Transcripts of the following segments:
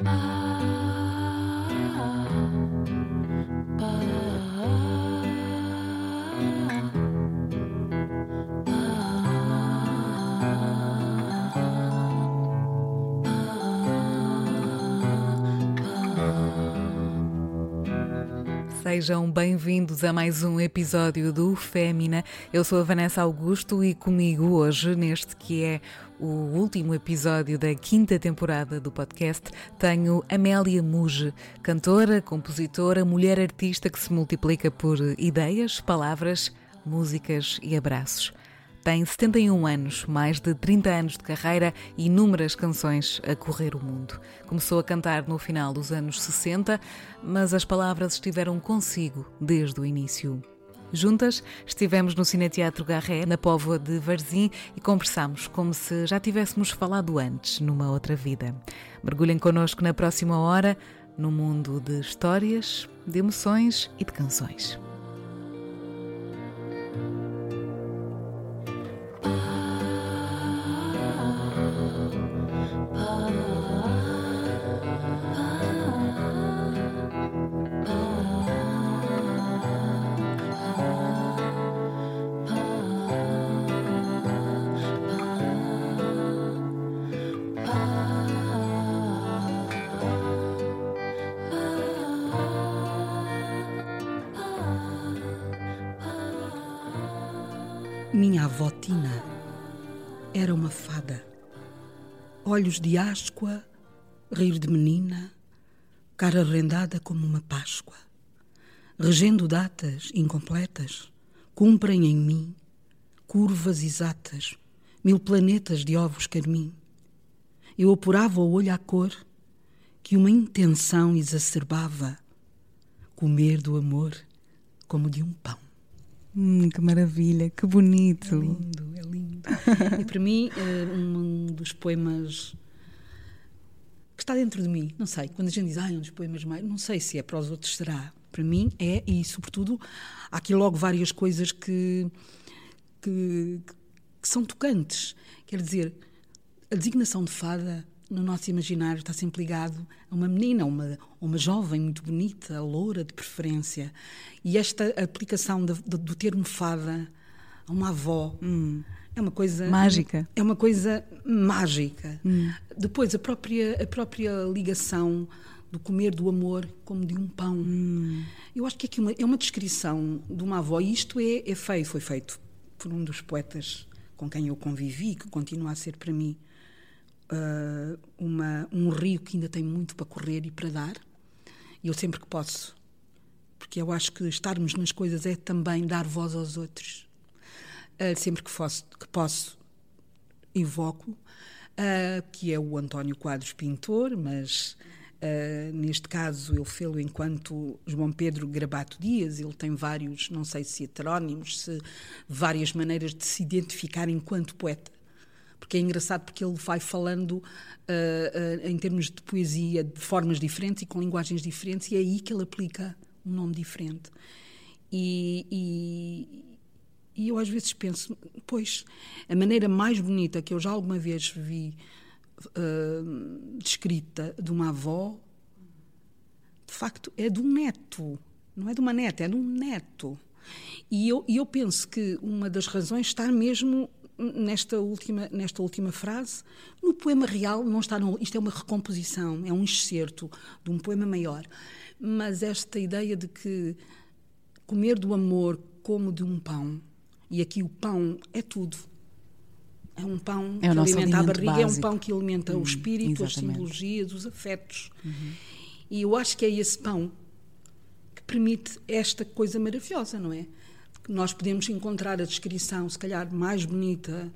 Uh. Sejam bem-vindos a mais um episódio do Fémina. Eu sou a Vanessa Augusto e comigo hoje, neste que é o último episódio da quinta temporada do podcast, tenho Amélia Muge, cantora, compositora, mulher artista que se multiplica por ideias, palavras, músicas e abraços. Tem 71 anos, mais de 30 anos de carreira e inúmeras canções a correr o mundo. Começou a cantar no final dos anos 60, mas as palavras estiveram consigo desde o início. Juntas estivemos no Cineteatro Garré, na Póvoa de Varzim, e conversámos como se já tivéssemos falado antes, numa outra vida. Mergulhem connosco na próxima hora, no mundo de histórias, de emoções e de canções. Era uma fada. Olhos de áscua, rir de menina, cara rendada como uma Páscoa. Regendo datas incompletas, cumprem em mim curvas exatas, mil planetas de ovos carmim. Eu apurava o olho à cor que uma intenção exacerbava, comer do amor como de um pão. Hum, que maravilha, que bonito. É lindo, é lindo. e para mim, é um dos poemas que está dentro de mim, não sei, quando a gente diz, ah, é um dos poemas mais, não sei se é para os outros será. Para mim é, e sobretudo, há aqui logo várias coisas que, que, que são tocantes. Quer dizer, a designação de fada no nosso imaginário está sempre ligado a uma menina, uma, uma jovem muito bonita, loura de preferência. E esta aplicação do, do, termo fada a uma avó hum. é uma coisa mágica. É uma coisa mágica. Hum. Depois a própria a própria ligação do comer do amor como de um pão. Hum. Eu acho que aqui uma, é uma descrição de uma avó. E isto é, é feio, foi feito por um dos poetas com quem eu convivi, que continua a ser para mim uh, uma, um rio que ainda tem muito para correr e para dar. E eu sempre que posso, porque eu acho que estarmos nas coisas é também dar voz aos outros. Uh, sempre que, fosse, que posso, invoco, uh, que é o António Quadros Pintor, mas Uh, neste caso, ele fez-lo enquanto João Pedro Grabato Dias. Ele tem vários, não sei se heterónimos, se várias maneiras de se identificar enquanto poeta porque é engraçado porque ele vai falando uh, uh, em termos de poesia de formas diferentes e com linguagens diferentes e é aí que ele aplica um nome diferente. E, e, e, eu às vezes penso, pois, a maneira mais bonita que eu já alguma vez vi uh, descrita de uma avó, de facto, é de um neto. Não é de uma neta, é de um neto. E eu, e eu penso que uma das razões está mesmo nesta última, nesta última frase, no poema real não está isto é uma recomposição, é um excerto de um poema maior, mas esta ideia de que comer do amor como de um pão, e aqui o pão é tudo. É um pão é que alimenta a barriga, básico. é um pão que alimenta hum, o espírito, exatamente. as simbologias, os afetos. Uhum. E eu acho que é esse pão que permite esta coisa maravilhosa, não é? Nós podemos encontrar a descrição, se calhar, mais bonita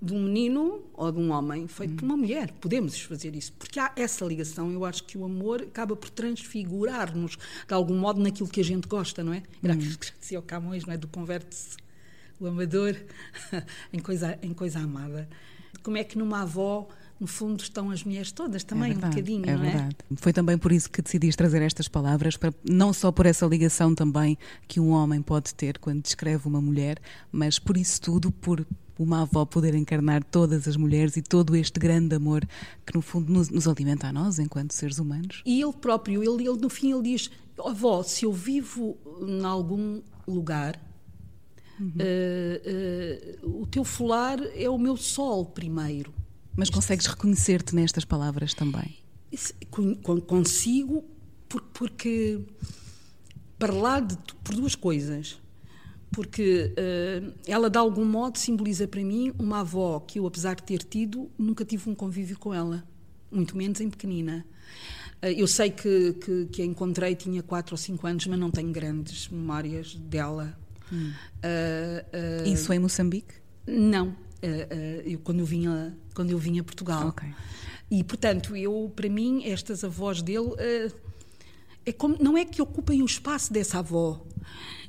de um menino ou de um homem feito hum. por uma mulher. Podemos fazer isso, porque há essa ligação. Eu acho que o amor acaba por transfigurar-nos de algum modo naquilo que a gente gosta, não é? Era hum. que dizia o Camões, não é? Do converte-se o amador em coisa, em coisa amada. Como é que numa avó no fundo estão as mulheres todas também, é verdade, um bocadinho, é não é? verdade. Foi também por isso que decidiste trazer estas palavras, para, não só por essa ligação também que um homem pode ter quando descreve uma mulher, mas por isso tudo, por uma avó poder encarnar todas as mulheres e todo este grande amor que no fundo nos, nos alimenta a nós enquanto seres humanos. E ele próprio, ele, ele no fim ele diz, avó, se eu vivo em algum lugar, uhum. uh, uh, o teu folar é o meu sol primeiro. Mas consegues reconhecer-te nestas palavras também? Consigo, porque para lá de, por duas coisas. Porque uh, ela, de algum modo, simboliza para mim uma avó que eu, apesar de ter tido, nunca tive um convívio com ela, muito menos em pequenina. Uh, eu sei que, que, que, a encontrei, tinha 4 ou 5 anos, mas não tenho grandes memórias dela. Hum. Uh, Isso em Moçambique? Não, eu, quando, eu vinha, quando eu vinha a Portugal. Okay. E, portanto, eu, para mim, estas avós dele é como, não é que ocupem o espaço dessa avó,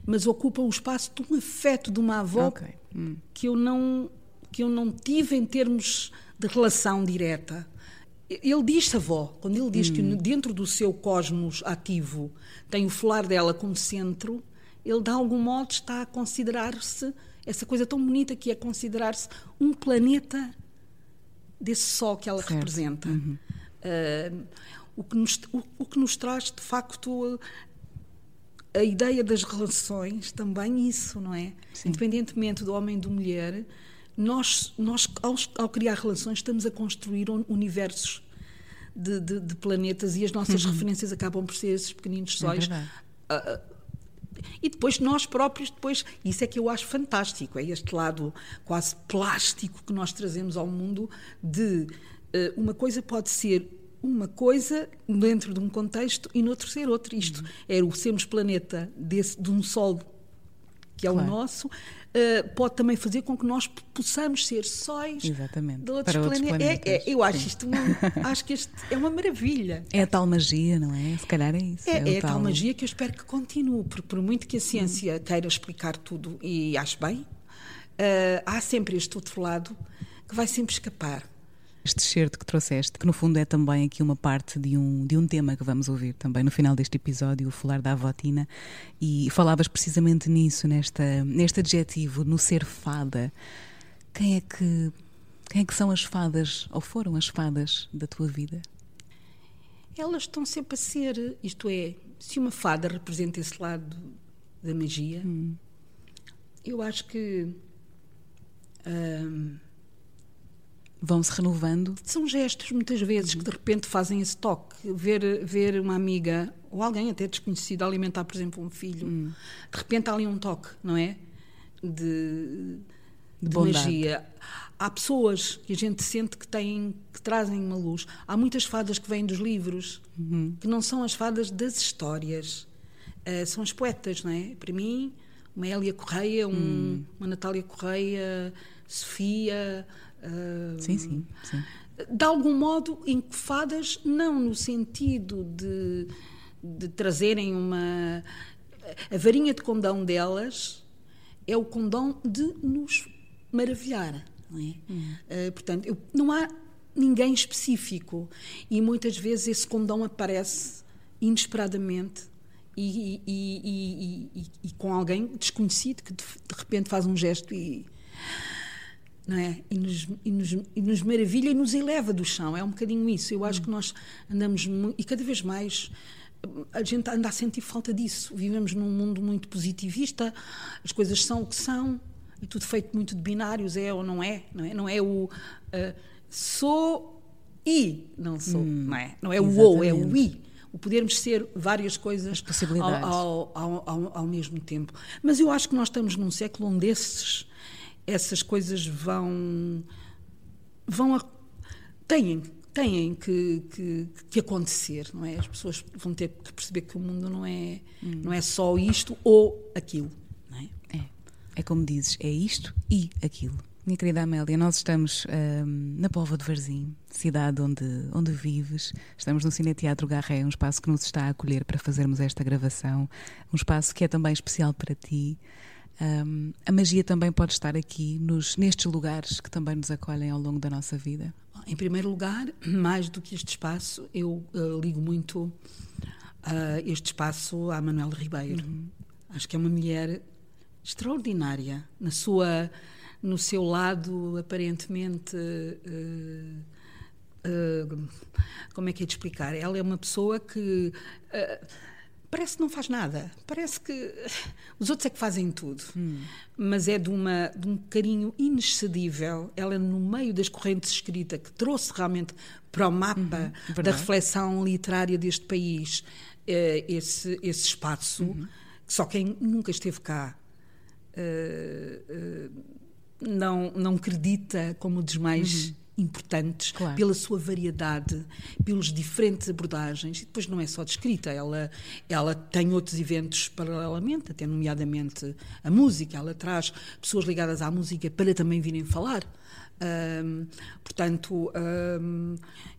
mas ocupam o espaço de um afeto de uma avó okay. hum. que eu não que eu não tive em termos de relação direta. Ele diz avó, quando ele diz hum. que dentro do seu cosmos ativo tem o folar dela como centro, ele de algum modo está a considerar-se essa coisa tão bonita que é considerar-se um planeta desse sol que ela certo. representa. Uhum. Uh, o que nos, o, o que nos traz, de facto, a, a, ideia das relações também isso, não é? Sim. Independentemente do homem e da mulher, nós, nós ao, ao, criar relações, estamos a construir universos de, de, de planetas e as nossas uhum. referências acabam por ser esses pequeninos é sóis. É e depois nós próprios, depois, isso é que eu acho fantástico, é este lado quase plástico que nós trazemos ao mundo de uh, uma coisa pode ser uma coisa dentro de um contexto e noutro ser outro. Isto uhum. é o sermos planeta desse, de um Sol que é claro. o nosso, uh, pode também fazer com que nós possamos ser sóis Exatamente. de outros, Para planetas. Outros planetas. É, é, eu acho Sim. isto uma, acho que este é uma maravilha. É a tal magia, não é? Se calhar é isso. É, é, é a tal... tal magia que eu espero que continue, porque por muito que a ciência uhum. queira explicar tudo, e acho bem, uh, há sempre este outro lado que vai sempre escapar este certo que trouxeste, que no fundo é também aqui uma parte de um, de um tema que vamos ouvir também no final deste episódio, o falar da avotina, e falavas precisamente nisso, nesta, neste adjetivo, no ser fada. Quem é que quem é que são as fadas, ou foram as fadas da tua vida? Elas estão sempre a ser, isto é, se uma fada representa esse lado da magia, hum. eu acho que hum, vão se renovando. São gestos, muitas vezes, que de repente fazem esse toque. Ver, ver uma amiga ou alguém até desconhecido alimentar, por exemplo, um filho, uhum. de repente há ali um toque, não é? De, de, de magia. Há pessoas que a gente sente que têm, que trazem uma luz. Há muitas fadas que vêm dos livros, uhum. que não são as fadas das histórias, uh, são as poetas, não é? Para mim, uma Hélia Correia, um, hum. uma Natália Correia, Sofia, sim, sim, sim. De algum modo, encofadas, não no sentido de, de trazerem uma. A varinha de condão delas é o condão de nos maravilhar. Não é? Hum. Uh, portanto, eu, não há ninguém específico e muitas vezes esse condão aparece inesperadamente e, e, e, e, com alguém desconhecido que de, de repente faz um gesto e não é? E nos, e, nos, e nos maravilha e nos eleva do chão. É um bocadinho isso. Eu acho que nós andamos muito, e cada vez mais a gente anda a sentir falta disso. Vivemos num mundo muito positivista, as coisas são o que são, e tudo feito muito de binários, é ou não é, não é? Não é o uh, sou e não sou, hum, não é? Não é o ou, é o i. O podermos ser várias coisas ao, ao, ao, ao, mesmo tempo. Mas eu acho que nós estamos num século onde esses essas coisas vão vão a, têm têm que, que, que, acontecer não é as pessoas vão ter que perceber que o mundo não é hum. não é só isto ou aquilo não é? é é como dizes é isto e aquilo minha querida Amélia, nós estamos hum, na Pova de Varzim, cidade onde, onde vives. Estamos no Cine Teatro Garré, um espaço que nos está a acolher para fazermos esta gravação. Um espaço que é também especial para ti. Um, a magia também pode estar aqui, nos, nestes lugares que também nos acolhem ao longo da nossa vida? Em primeiro lugar, mais do que este espaço, eu uh, ligo muito uh, este espaço à Manuela Ribeiro. Uhum. Acho que é uma mulher extraordinária na sua, no seu lado aparentemente. Uh, como é que é de explicar? Ela é uma pessoa que parece que não faz nada, parece que os outros é que fazem tudo, hum. mas é de, uma, de um carinho inexcedível. Ela, no meio das correntes de escrita, que trouxe realmente para o mapa uhum, da reflexão literária deste país esse, esse espaço, uhum. que só quem nunca esteve cá. Uh, uh, não, não acredita como dos mais uhum. Importantes claro. pela sua variedade, pelos diferentes abordagens. E depois não é só de escrita, ela, ela tem outros eventos paralelamente, até nomeadamente a música. Ela traz pessoas ligadas à música para também virem falar. Um, portanto, um,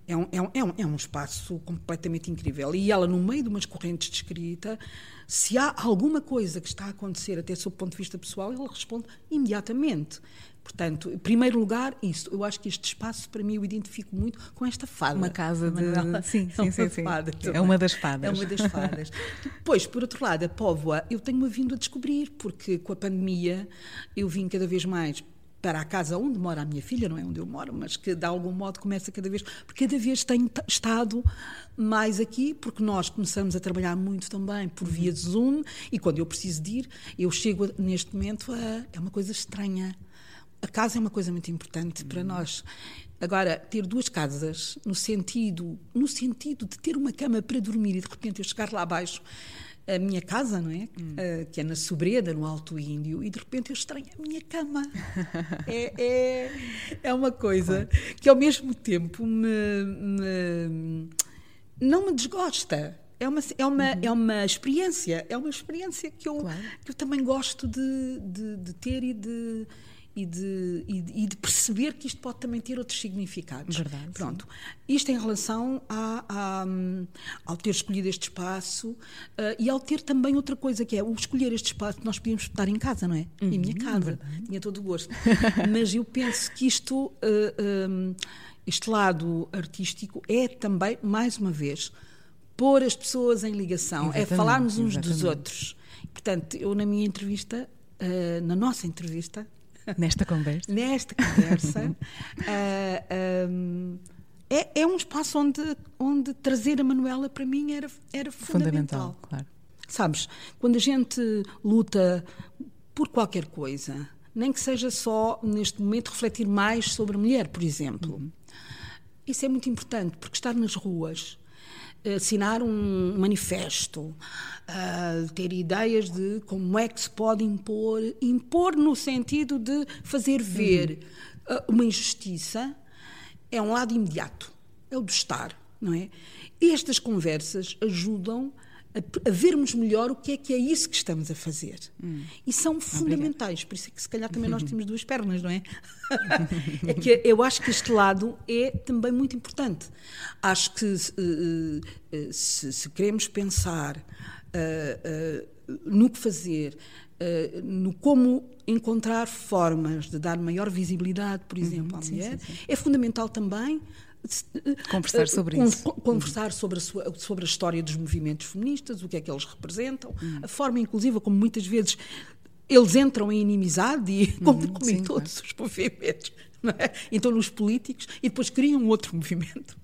é, um, é, um, é um espaço completamente incrível. E ela, no meio de umas correntes de escrita, se há alguma coisa que está a acontecer, até sob o ponto de vista pessoal, ela responde imediatamente. Portanto, em primeiro lugar, isso. Eu acho que este espaço, para mim, eu identifico muito com esta fada. Uma casa de. Sim, sim, sim. sim. é uma das fadas. É uma das fadas. Depois, por outro lado, a Póvoa, eu tenho-me vindo a descobrir, porque com a pandemia eu vim cada vez mais para a casa onde mora a minha filha, não é onde eu moro, mas que de algum modo começa cada vez, porque cada vez tenho estado mais aqui, porque nós começamos a trabalhar muito também por via de Zoom, e quando eu preciso de ir, eu chego neste momento a. É uma coisa estranha. A casa é uma coisa muito importante para nós. Agora, ter duas casas, no sentido, no sentido de ter uma cama para dormir e de repente eu chegar lá abaixo a minha casa, não é? Hum. Uh, que é na Sobreda, no Alto Índio, e de repente eu estranho a minha cama. é, é, é uma coisa que ao mesmo tempo me, me, não me desgosta. É uma, é, uma, uhum. é uma experiência, é uma experiência que eu, claro. que eu também gosto de, de, de ter e de, e de, e, de, e de, perceber que isto pode também ter outros significados. Verdade. Pronto. Sim. Isto em relação a, a, ao ter escolhido este espaço uh, e ao ter também outra coisa que é o escolher este espaço, nós podíamos estar em casa, não é? Uhum, em minha casa. Verdade. Tinha todo o gosto. Mas eu penso que isto, uh, eh, um, este lado artístico é também, mais uma vez, pôr as pessoas em ligação, é exatamente, é falarmos uns exatamente. dos outros. Portanto, eu na minha entrevista, uh, na nossa entrevista, Nesta conversa? Nesta conversa. uh, um, é, é, um espaço onde, onde trazer a Manuela para mim era, era fundamental. fundamental claro. Sabes, quando a gente luta por qualquer coisa, nem que seja só neste momento refletir mais sobre a mulher, por exemplo. Uhum. Isso é muito importante, porque estar nas ruas, assinar um manifesto, uh, ter ideias de como é que se pode impor, impor no sentido de fazer ver uhum. uh, uma injustiça, é um lado imediato, é o do estar, não é? Estas conversas ajudam a, a, vermos melhor o que é que é isso que estamos a fazer. Hum. E são fundamentais, por isso é que se calhar também nós temos duas pernas, não é? é que eu acho que este lado é também muito importante. Acho que se, se, queremos pensar uh, uh, no que fazer, no como encontrar formas de dar maior visibilidade, por uhum. exemplo, à mulher, sim, sim. é fundamental também Conversar sobre isso. Conversar sobre a, sua, sobre a história dos movimentos feministas, o que é que eles representam, hum. a forma inclusiva como muitas vezes eles entram em inimizade, e, como, hum, como em todos claro. os movimentos. É? Então, nos políticos, e depois criam outro movimento.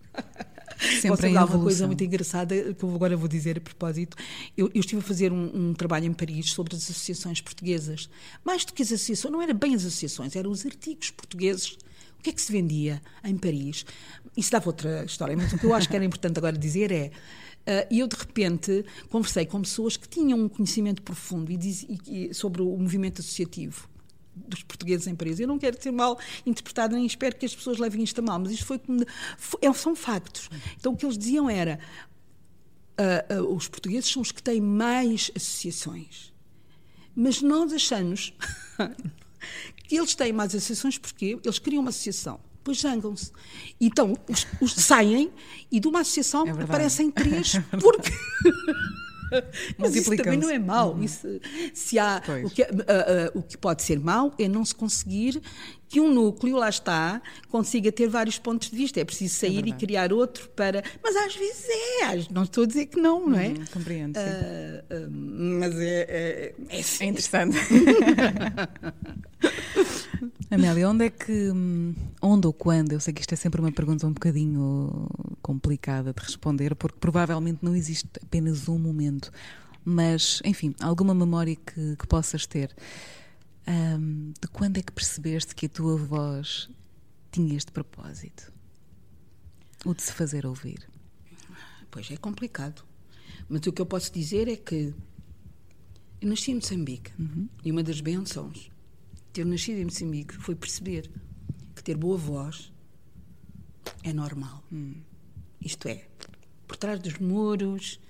Sempre Posso dar uma coisa muito engraçada que eu agora vou dizer a propósito. Eu, eu estive a fazer um, um, trabalho em Paris sobre as associações portuguesas. Mais do que as associações, não eram bem as associações, eram os artigos portugueses o que é que se vendia em Paris? Isso dava outra história, mas o que eu acho que era importante agora dizer é. Uh, e eu, de repente, conversei com pessoas que tinham um conhecimento profundo e, diz, e, sobre o movimento associativo dos portugueses em Paris. Eu não quero ser mal interpretado, nem espero que as pessoas levem isto a mal, mas isto foi, foi é, são factos. Então, o que eles diziam era: uh, uh, os portugueses são os que têm mais associações. Mas nós achamos eles têm mais associações porque eles criam uma associação, depois zangam-se. Então, os, os, saem e de uma associação é aparecem três, é porque. Mas isso também não é mau. Isso, se há, o, que, uh, uh, o que pode ser mau é não se conseguir que um núcleo, lá está, consiga ter vários pontos de vista. É preciso é sair é e criar outro para. Mas às vezes é, não estou a dizer que não, não é? Uhum, compreendo. Uh, mas é. É, é, é interessante. Amélia, onde é que. Hum, onde ou quando? Eu sei que isto é sempre uma pergunta um bocadinho complicada de responder, porque provavelmente não existe apenas um momento. Mas, enfim, alguma memória que, que possas ter. Um, de quando é que percebeste que a tua voz tinha este propósito? O de se fazer ouvir? Pois é complicado. Mas o que eu posso dizer é que eu nasci em Moçambique uhum. e uma das bênçãos de ter nascido em Moçambique foi perceber que ter boa voz é normal. Hum. Isto é, por trás dos muros,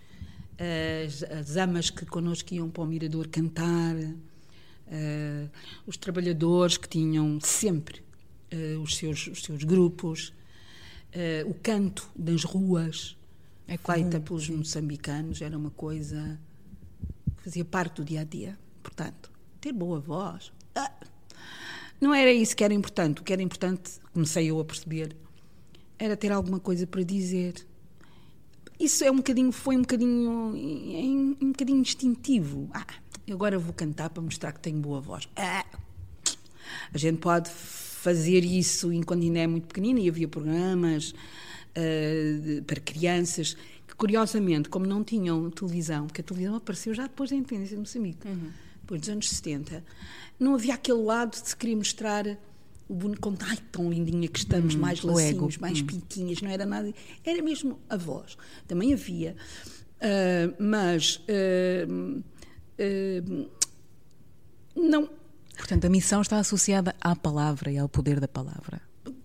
as, as amas que connosco iam para o mirador cantar, uh, os trabalhadores que tinham sempre uh, os, seus, os seus grupos, uh, o canto das ruas, é feita pelos moçambicanos, era uma coisa que fazia parte do dia a dia. Portanto, ter boa voz. Ah, não era isso que era importante. O que era importante, comecei eu a perceber, era ter alguma coisa para dizer. Isso é um bocadinho, foi um bocadinho, um, um bocadinho instintivo. Ah, agora vou cantar para mostrar que tenho boa voz. Ah, a gente pode fazer isso enquanto ainda é muito pequenina e havia programas uh, para crianças que, curiosamente, como não tinham televisão, porque a televisão apareceu já depois da independência de Moçambique, uhum. depois dos anos 70, não havia aquele lado de se querer mostrar o bonito, ai, tão lindinha que estamos, hum, mais lacinhos, mais hum. pintinhas, não era nada, era mesmo a voz. Também havia, uh, mas uh, uh, não. Portanto, a missão está associada à palavra e ao poder da palavra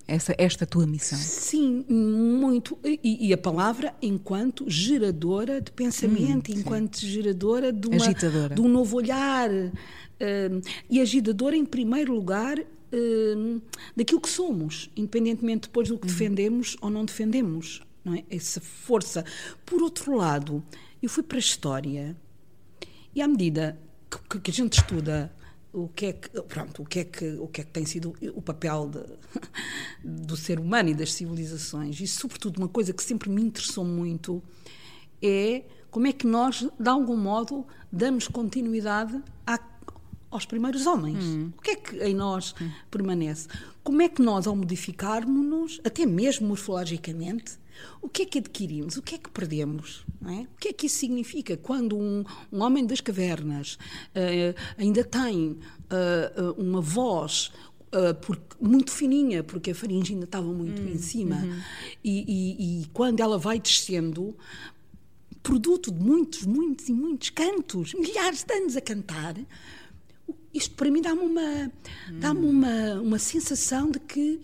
essa, esta tua missão? Sim, muito. E, e a palavra enquanto geradora de pensamento, hum, enquanto geradora de, uma, agitadora. de um novo olhar. Uh, e agitadora, em primeiro lugar, uh, daquilo que somos, independentemente depois do que hum. defendemos ou não defendemos. Não é? Essa força. Por outro lado, eu fui para a história e à medida que, que a gente estuda o que é que pronto o que é que o que é que tem sido o papel de, do ser humano e das civilizações e sobretudo uma coisa que sempre me interessou muito é como é que nós de algum modo damos continuidade à, aos primeiros homens hum. o que é que em nós hum. permanece como é que nós ao modificarmos-nos até mesmo morfologicamente o que é que adquirimos? O que é que perdemos? É? O que é que isso significa quando um, um homem das cavernas uh, ainda tem uh, uma voz Uh, porque, muito fininha, porque a faringe ainda estava muito hum, em cima. Uhum. E, e, e, quando ela vai descendo, produto de muitos, muitos e muitos cantos, milhares de anos a cantar, isto para mim dá-me uma, hum. dá-me uma, uma sensação de que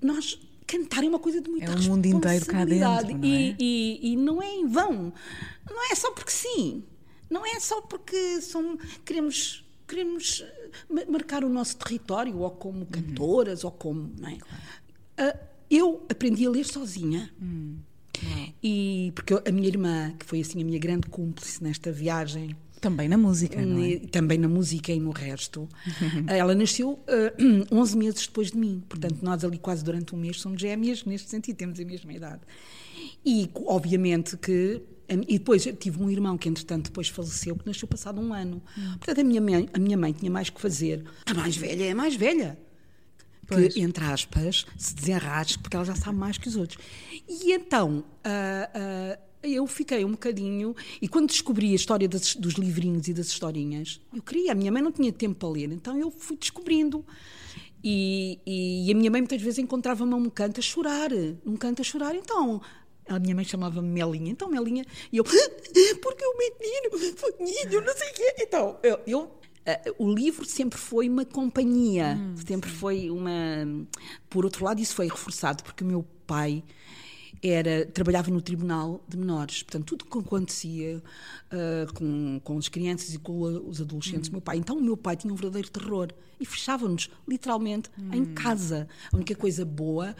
nós cantar é uma coisa de muita é um mundo inteiro cá dentro, não é? E, e, e, não é em vão. Não é só porque sim. Não é só porque são, queremos, queremos eh, marcar o nosso território, ou como cantoras, uhum. ou como. Não é? Uh, eu aprendi a ler sozinha. Uhum. E porque a minha irmã, que foi assim a minha grande cúmplice nesta viagem, também na música, não é? Também na música e no resto. Ela nasceu uh, eh, 11 meses depois de mim, portanto, nós ali quase durante um mês somos gêmeas, neste sentido, temos a mesma idade. E, obviamente, que. E depois tive um irmão que, entretanto, depois faleceu, que nasceu passado um ano. Hum. Portanto, a minha, mãe, a minha mãe tinha mais que fazer. A mais velha é a mais velha. Pois. Que, entre aspas, se desenrasque, porque ela já sabe mais que os outros. E então. Uh, uh, eu fiquei um bocadinho. E quando descobri a história das, dos livrinhos e das historinhas, eu queria. A minha mãe não tinha tempo para ler, então eu fui descobrindo. E, e, e a minha mãe muitas vezes encontrava-me um canto a chorar, um canto a chorar. Então a minha mãe chamava-me Melinha, então Melinha, e eu, porque o menino, menino, não sei o quê. Então, eu, eu uh, o livro sempre foi uma companhia, hum, sempre sim. foi uma. Por outro lado, isso foi reforçado, porque o meu pai era trabalhava no tribunal de menores, portanto tudo o que acontecia uh, com, com as crianças e com os adolescentes, hum. meu pai. Então o meu pai tinha um verdadeiro terror e fechava-nos literalmente hum. em casa. A única coisa boa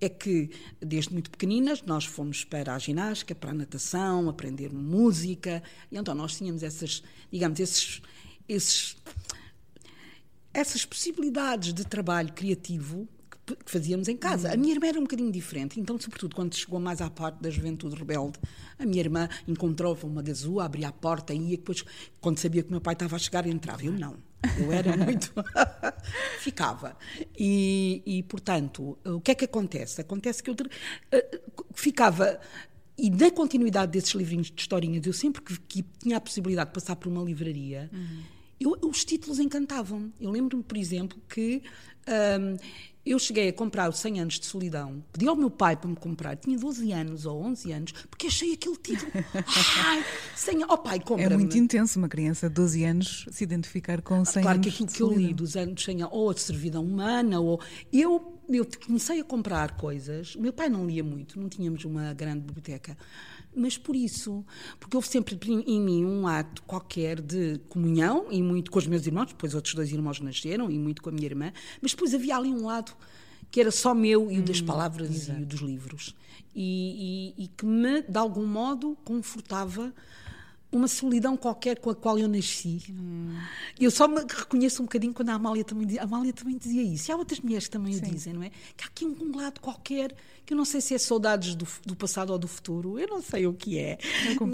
é que desde muito pequeninas nós fomos para a ginástica, para a natação, aprender música, e então nós tínhamos essas, digamos, esses esses essas possibilidades de trabalho criativo que fazíamos em casa. Uhum. A minha irmã era um bocadinho diferente, então, sobretudo quando chegou mais à parte da juventude rebelde, a minha irmã encontrava uma gazua, abria a porta e ia depois, quando sabia que o meu pai estava a chegar, entrava. Eu não. Eu era muito. Ficava. E, e, portanto, o que é que acontece? Acontece que eu uh, ficava. E na continuidade desses livrinhos de historinhas, eu sempre que, que tinha a possibilidade de passar por uma livraria, uhum. eu, os títulos encantavam. Eu lembro-me, por exemplo, que um, eu cheguei a comprar o 100 anos de solidão, pedi ao meu pai para me comprar, tinha 12 anos ou 11 anos, porque achei aquele título. Ai, 100 oh pai, compra É muito intenso uma criança de 12 anos se identificar com 100 claro anos. Claro que aquilo que eu li dos anos 100 ou a servidão humana, ou. Eu, eu comecei a comprar coisas. O meu pai não lia muito, não tínhamos uma grande biblioteca mas por isso, porque houve sempre em mim um ato qualquer de comunhão, e muito com os meus irmãos, depois outros dois irmãos nasceram, e muito com a minha irmã, mas depois havia ali um lado que era só meu e o das hum, palavras exato. e o dos livros, e, e, e que me, de algum modo, confortava uma solidão qualquer com a qual eu nasci. Hum. Eu só me reconheço um bocadinho quando a Amália também dizia, a Amália também dizia isso. E há outras mulheres que também Sim. o dizem, não é? Que há aqui um, lado qualquer que eu não sei se é saudades do, do passado ou do futuro, eu não sei o que é,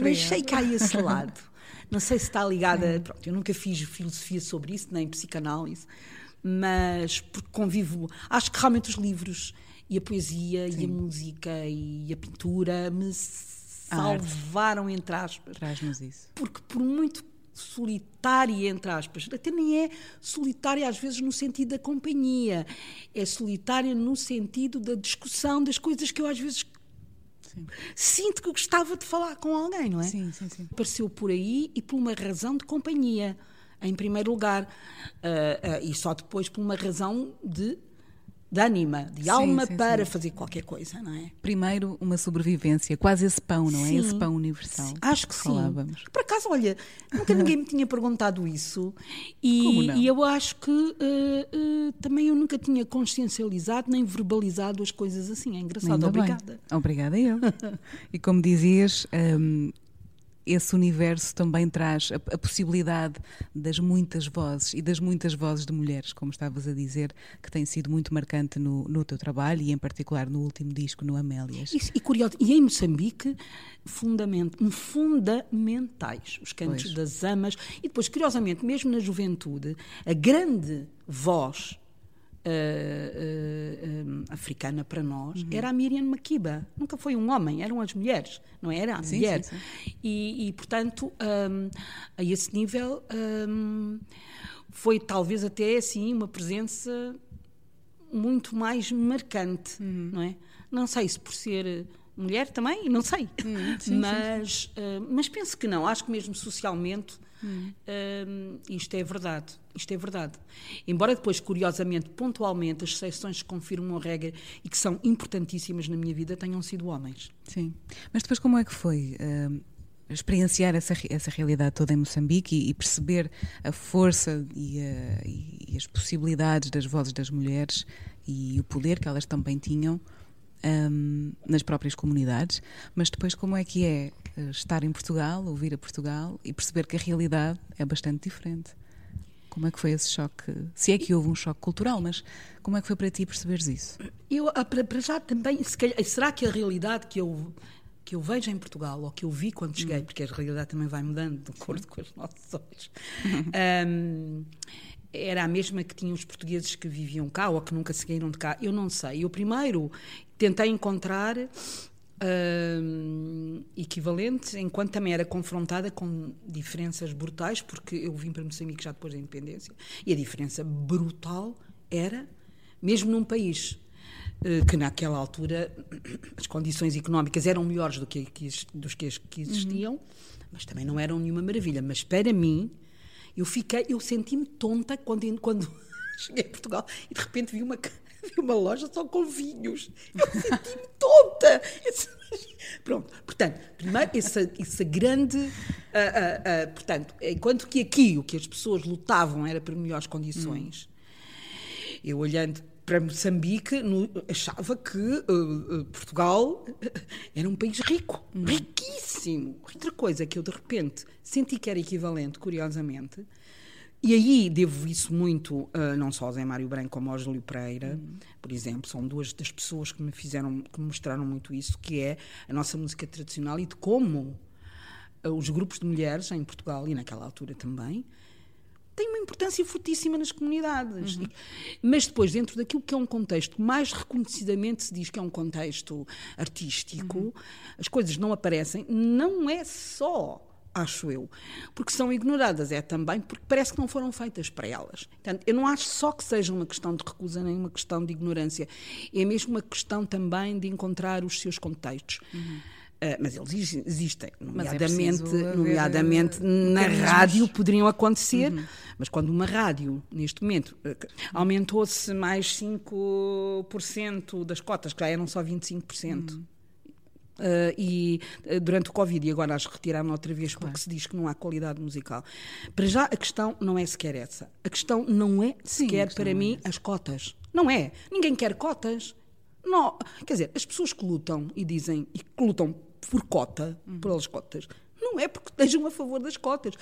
mas sei que há esse lado. Não sei se está ligada. Pronto, eu nunca fiz filosofia sobre isso, nem psicanálise, mas porque convivo. Acho que realmente os livros e a poesia Sim. e a música e a pintura me salvaram, entre aspas. Traz-nos isso. Porque por muito solitária, entre aspas, até nem é solitária às vezes no sentido da companhia, é solitária no sentido da discussão das coisas que eu às vezes sim. sinto que gostava de falar com alguém, não é? Sim, sim, sim. Apareceu por aí e por uma razão de companhia, em primeiro lugar, uh, uh, e só depois por uma razão de de ânima, de sim, alma sim, para sim. fazer qualquer coisa, não é? Primeiro, uma sobrevivência, quase esse pão, não é? Esse pão universal. Acho que, que sim. Falávamos. Por acaso, olha, nunca ninguém me tinha perguntado isso e, e eu acho que uh, uh, também eu nunca tinha consciencializado nem verbalizado as coisas assim. É engraçado. Ainda Obrigada. Bem. Obrigada eu. e como dizias, um, esse universo também traz a, a, possibilidade das muitas vozes e das muitas vozes de mulheres, como estavas a dizer, que tem sido muito marcante no, no teu trabalho e, em particular, no último disco, no Amélias. Isso, e curioso, e em Moçambique, fundament, fundamentais os cantos pois. das amas, e depois, curiosamente, mesmo na juventude, a grande voz uh, uh, africana para nós uhum. era a Miriam Makiba. Nunca foi um homem, eram as mulheres, não era a sim, mulher. Sim, sim. E, e, portanto, um, a esse nível, um, foi talvez até assim uma presença muito mais marcante, uhum. não é? Não sei se por ser mulher também, não sei. Uhum, sim, mas, uh, mas penso que não. Acho que mesmo socialmente Hum. Um, isto é verdade, isto é verdade. Embora depois, curiosamente, pontualmente, as exceções que confirmam a regra e que são importantíssimas na minha vida tenham sido homens. Sim. Mas depois como é que foi? Uh, experienciar essa, essa realidade toda em Moçambique e, e perceber a força e, a, e, as possibilidades das vozes das mulheres e o poder que elas também tinham um, nas próprias comunidades, mas depois como é que é eh, estar em Portugal, ouvir a Portugal e perceber que a realidade é bastante diferente? Como é que foi esse choque? Se é que houve um choque cultural, mas como é que foi para ti perceberes isso? Eu, ah, para já também, se calhar, será que a realidade que eu que eu vejo em Portugal, ou que eu vi quando cheguei, hum. porque a realidade também vai mudando de acordo com os nossos olhos, um, era a mesma que tinham os portugueses que viviam cá ou que nunca saíram de cá. Eu não sei. Eu primeiro tentei encontrar uh, equivalentes, enquanto também era confrontada com diferenças brutais, porque eu vim para Moçambique já depois da independência, e a diferença brutal era, mesmo num país uh, que naquela altura as condições económicas eram melhores do que, que, dos que, que existiam, uhum. mas também não eram nenhuma maravilha. Mas para mim, eu fiquei, eu senti-me tonta quando, quando cheguei a Portugal e de repente vi uma uma loja só com vinhos. Eu senti-me tonta. Pronto, portanto, primeiro, essa, essa grande. Uh, uh, uh, portanto, enquanto que aqui o que as pessoas lutavam era por melhores condições, hum. eu olhando para Moçambique no, achava que Portugal era um país rico, hum. riquíssimo. Outra coisa que eu de repente senti que era equivalente, curiosamente, e aí devo isso muito, uh, não só ao Zé Mário Branco como ao Júlio Pereira, uhum. por exemplo, são duas das pessoas que me fizeram, que me mostraram muito isso, que é a nossa música tradicional e de como uh, os grupos de mulheres em Portugal e naquela altura também têm uma importância fortíssima nas comunidades. Uhum. Mas depois, dentro daquilo que é um contexto, mais reconhecidamente se diz que é um contexto artístico, uhum. as coisas não aparecem, não é só acho eu, porque são ignoradas, é também porque parece que não foram feitas para elas. Portanto, eu não acho só que seja uma questão de recusa nem uma questão de ignorância, é mesmo uma questão também de encontrar os seus contextos. Uhum. Uh, mas eles existem, nomeadamente, é nomeadamente na rádio poderiam acontecer, uhum. mas quando uma rádio, neste momento, uh, aumentou-se mais 5% das cotas, que já eram só 25%. Uhum. Uh, e uh, durante o Covid, e agora as retiraram outra vez claro. porque se diz que não há qualidade musical. Para já, a questão não é sequer essa. A questão não é sequer, Sim, para mim, é as cotas. Não é. Ninguém quer cotas. Não. Quer dizer, as pessoas que lutam e dizem e que lutam por cota, uhum. pelas cotas, não é porque estejam a favor das cotas.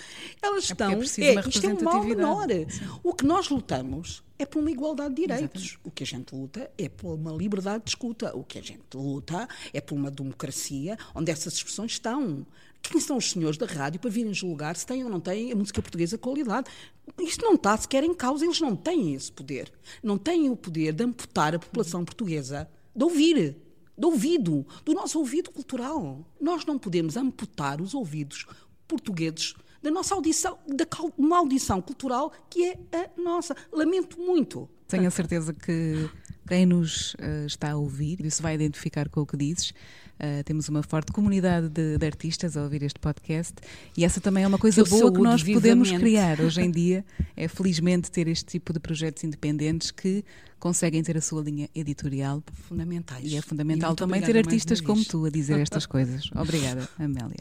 Elas é estão. É, é isto é um mal menor. Sim. O que nós lutamos é por uma igualdade de direitos. Exatamente. O que a gente luta é por uma liberdade de escuta. O que a gente luta é por uma democracia onde essas expressões estão. Quem são os senhores da rádio para virem julgar se têm ou não têm a música portuguesa qualidade? Isto não está sequer em causa, eles não têm esse poder. Não têm o poder de amputar a população portuguesa de ouvir do ouvido, do nosso ouvido cultural. Nós não podemos amputar os ouvidos portugueses da nossa audição, da uma audição cultural que é a nossa. Lamento muito. Tenho a certeza que quem nos uh, está a ouvir se vai identificar com o que dizes. Uh, temos uma forte comunidade de, de, artistas a ouvir este podcast e essa também é uma coisa Eu boa que nós vivamente. podemos criar hoje em dia. É felizmente ter este tipo de projetos independentes que conseguem ter a sua linha editorial. Fundamentais. E é fundamental e também ter artistas como tu a dizer estas coisas. Obrigada, Amélia.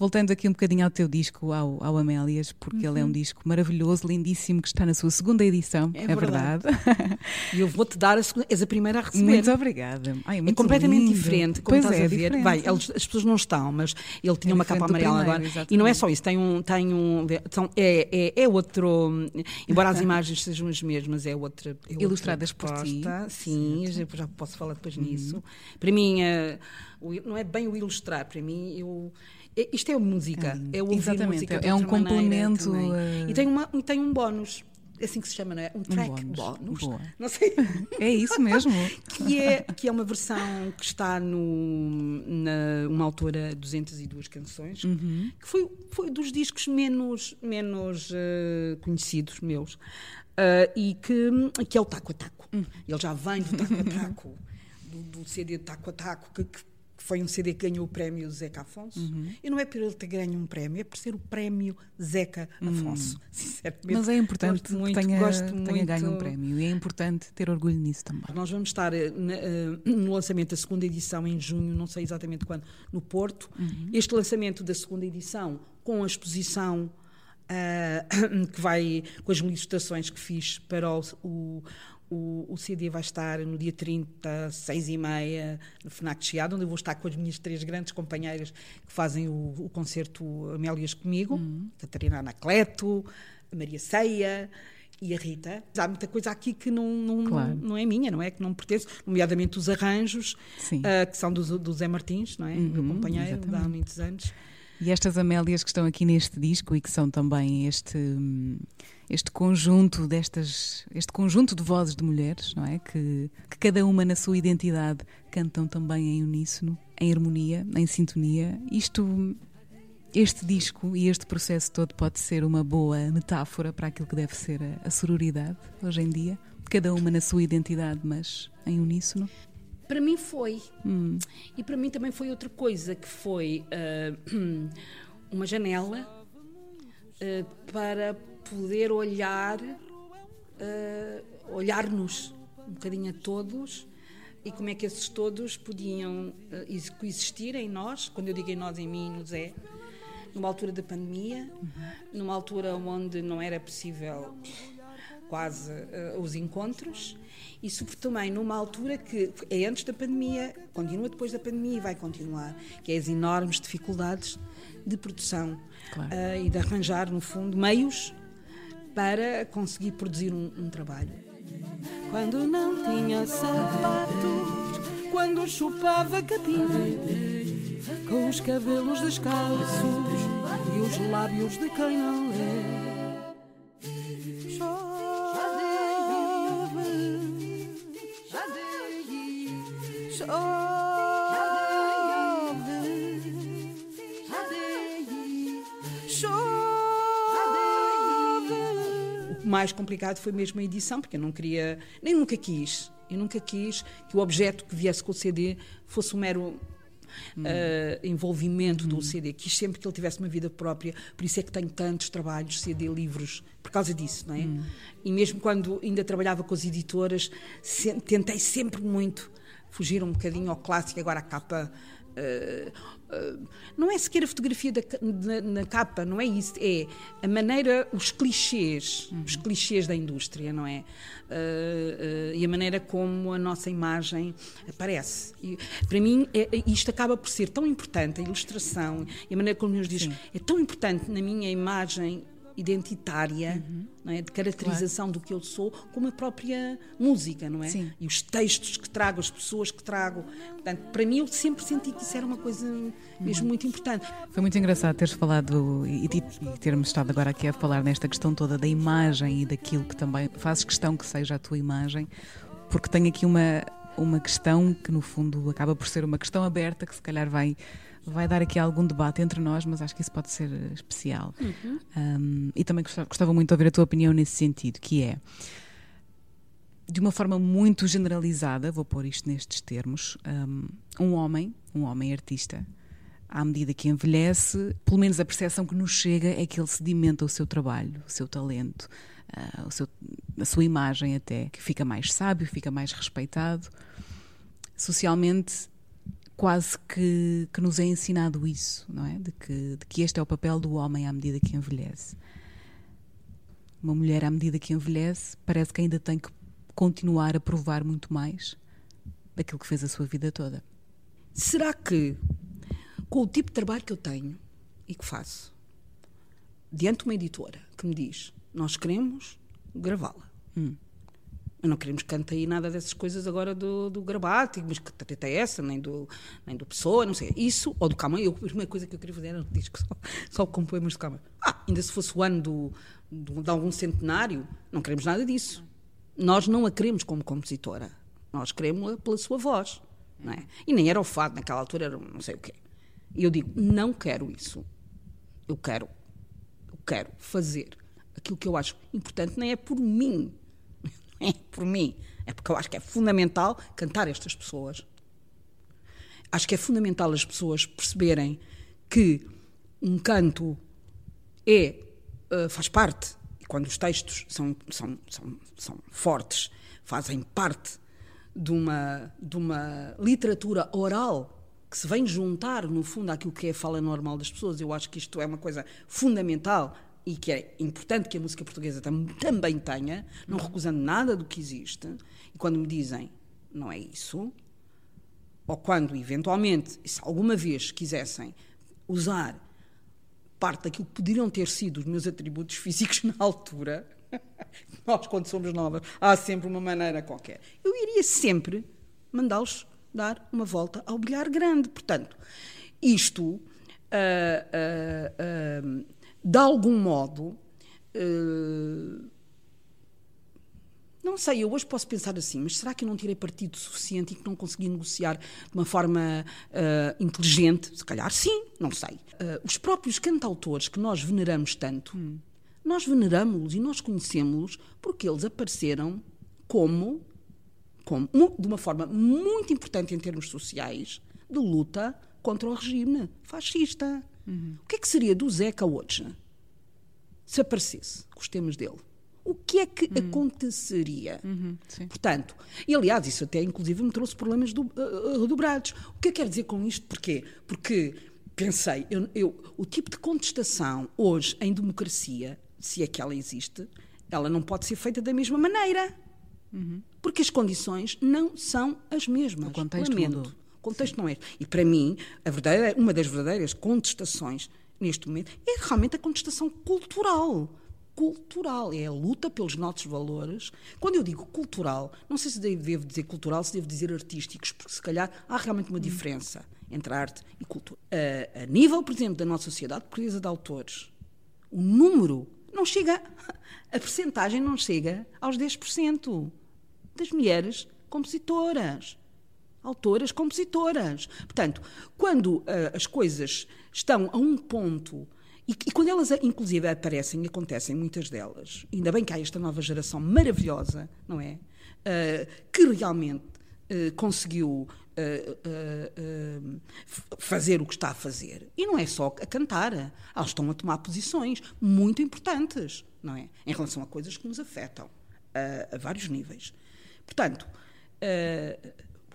Voltando aqui um bocadinho ao teu disco, ao, ao Amélias, porque uhum. ele é um uhum. disco maravilhoso, lindíssimo, que está na sua segunda edição, é, é verdade. E eu vou-te dar a segunda, és a primeira a receber. Muito obrigada. Ai, é muito é completamente lindo. diferente, como pois estás é, a ver. Bem, eles, as pessoas não estão, mas ele tinha é uma capa amarela primeiro, agora. Exatamente. E não é só isso, tem um. Tem um são, é, é, é outro. Embora as imagens sejam as mesmas, é outra. É Ilustradas outra por ti. Sim, certo. já posso falar depois uhum. nisso. Para mim, uh, não é bem o ilustrar, para mim, eu isto é música, é, é ouvir Exatamente, música é um complemento. E tem, uma, tem um bónus é assim que se chama, não é? Um track um bónus. Não sei. É isso mesmo. que, é, que é uma versão que está no, na uma autora 202 canções, uhum. que foi, foi dos discos menos, menos uh, conhecidos meus. Uh, e que, que é o Taco a Taco. Uhum. Ele já vem do Taco a Taco, do, do CD de Taco a Taco, que, que que foi um CD que ganhou o prémio Zeca Afonso. Uhum. E não é por ele ter ganho um prémio, é por ser o prémio Zeca uhum. Afonso. Uhum. Sinceramente. Mas é importante gosto muito, que tenha, gosto tenha muito. ganho um prémio e é importante ter orgulho nisso também. Nós vamos estar uh, no lançamento da segunda edição em junho, não sei exatamente quando, no Porto. Uhum. Este lançamento da segunda edição com a exposição Uh, que vai com as ilustrações que fiz para o, o, o, o, CD vai estar no dia 30, 6 e meia, no FNAC de Chiado, onde eu vou estar com as minhas três grandes companheiras que fazem o, o concerto Amélias comigo, uhum. Catarina Anacleto, a Maria Ceia e a Rita. Há muita coisa aqui que não, não, claro. não, não, é minha, não é? Que não me pertence, nomeadamente os arranjos, uh, que são do, do Zé Martins, não é? Uhum, meu companheiro, exatamente. há muitos anos. E estas Amélias que estão aqui neste disco e que são também este este conjunto destas este conjunto de vozes de mulheres, não é? Que, que cada uma na sua identidade cantam também em uníssono, em harmonia, em sintonia. Isto este disco e este processo todo pode ser uma boa metáfora para aquilo que deve ser a, a sororidade hoje em dia, cada uma na sua identidade, mas em uníssono. Para mim foi. Hum. E para mim também foi outra coisa, que foi uh, uma janela uh, para poder olhar, uh, olhar-nos um bocadinho a todos e como é que esses todos podiam coexistir em nós, quando eu digo em nós, em mim e no Zé, numa altura da pandemia, uhum. numa altura onde não era possível quase os encontros e sobretudo também numa altura que é antes da pandemia, continua depois da pandemia e vai continuar, que é as enormes dificuldades de produção claro. uh, e de arranjar, no fundo, meios para conseguir produzir um, um trabalho. Quando não tinha sapatos, quando chupava capim, com os cabelos descalços e os lábios de quem não lê O mais complicado foi mesmo a edição, porque eu não queria, nem nunca quis, eu nunca quis que o objeto que viesse com o CD fosse um mero Uh, envolvimento do CD. Quis sempre que ele tivesse uma vida própria, por isso é que tenho tantos trabalhos, CD, livros, por causa disso, não é? Hum. E mesmo quando ainda trabalhava com as editoras, se, tentei sempre muito fugir um bocadinho ao clássico, agora a capa uh, não é sequer a fotografia da, na, na, capa, não é isso, é a maneira, os clichês, uhum. os clichês da indústria, não é? Uh, e a maneira como a nossa imagem aparece. E, para mim, é, isto acaba por ser tão importante, a ilustração e a maneira como nos diz, Sim. é tão importante na minha imagem identitária, uhum. é? de caracterização claro. do que eu sou, como a própria música, não é? Sim. E os textos que trago, as pessoas que trago. Portanto, para mim, eu sempre senti que isso era uma coisa mesmo uhum. muito importante. Foi muito engraçado teres falado e, e termos estado agora aqui a falar nesta questão toda da imagem e daquilo que também fazes questão que seja a tua imagem, porque tenho aqui uma, uma questão que, no fundo, acaba por ser uma questão aberta que se calhar vai vai dar aqui algum debate entre nós, mas acho que isso pode ser especial. Uhum. Um, e também gostava, gostava muito de ouvir a tua opinião nesse sentido, que é de uma forma muito generalizada, vou pôr isto nestes termos, um homem, um homem artista, à medida que envelhece, pelo menos a percepção que nos chega é que ele sedimenta o seu trabalho, o seu talento, uh, o seu, a sua imagem até, que fica mais sábio, fica mais respeitado. Socialmente quase que, que nos é ensinado isso, não é? De que, de que este é o papel do homem à medida que envelhece. Uma mulher, à medida que envelhece, parece que ainda tem que continuar a provar muito mais daquilo que fez a sua vida toda. Será que, com o tipo de trabalho que eu tenho e que faço, diante de uma editora que me diz nós queremos gravá-la, hum não queremos cantar aí nada dessas coisas agora do, do Gravati, mas que é essa, nem do, nem do Pessoa, não sei. Isso, ou do Camões, eu, a primeira coisa que eu queria fazer era um disco só, só com poemas do Camões. Ah, ainda se fosse o ano do, do, de algum centenário, não queremos nada disso. Nós não a queremos como compositora. Nós queremos-la pela sua voz. Não é? E nem era o fado, naquela altura era não sei o quê. E eu digo, não quero isso. Eu quero, eu quero fazer aquilo que eu acho importante, nem é por mim, por mim. É porque eu acho que é fundamental cantar estas pessoas. Acho que é fundamental as pessoas perceberem que um canto é, uh, faz parte, e quando os textos são, são, são, são fortes, fazem parte de uma, de uma literatura oral que se vem juntar, no fundo, àquilo que é a fala normal das pessoas. Eu acho que isto é uma coisa fundamental e que é importante que a música portuguesa tam também tenha, não recusando nada do que existe, e quando me dizem não é isso, ou quando eventualmente, se alguma vez quisessem usar parte daquilo que poderiam ter sido os meus atributos físicos na altura, nós quando somos novas, há sempre uma maneira qualquer. Eu iria sempre mandá-los dar uma volta ao bilhar grande. Portanto, isto uh, uh, uh, de algum modo, uh, não sei, eu hoje posso pensar assim, mas será que eu não tirei partido suficiente e que não consegui negociar de uma forma uh, inteligente? Se calhar sim, não sei. Uh, os próprios cantautores que nós veneramos tanto, hum. nós veneramos-los e nós conhecemos-los porque eles apareceram como, como, de uma forma muito importante em termos sociais, de luta contra o regime fascista. Uhum. O que é que seria do Zeca hoje se aparecesse com os temas dele? O que é que uhum. aconteceria? Uhum, Portanto, e aliás, isso até inclusive me trouxe problemas do, uh, dobrados. O que é que quer dizer com isto? Porquê? Porque pensei, eu, eu, o tipo de contestação hoje em democracia, se é que ela existe, ela não pode ser feita da mesma maneira. Uhum. Porque as condições não são as mesmas. O contexto Lamento. mudou. Contexto não é. E para mim, a verdadeira, uma das verdadeiras contestações neste momento é realmente a contestação cultural. Cultural, é a luta pelos nossos valores. Quando eu digo cultural, não sei se devo dizer cultural, se devo dizer artísticos, porque se calhar há realmente uma diferença entre arte e cultura. A, a nível, por exemplo, da nossa sociedade portuguesa de autores, o número não chega, a percentagem não chega aos 10% das mulheres compositoras autoras, compositoras. Portanto, quando uh, as coisas estão a um ponto E, e, quando elas, inclusive, aparecem, acontecem muitas delas, ainda bem que há esta nova geração maravilhosa, não é? Uh, que realmente uh, conseguiu fazer o que está a fazer. E não é só a cantar, elas estão a tomar posições muito importantes, não é? Em relação a coisas que nos afetam a vários níveis. Portanto,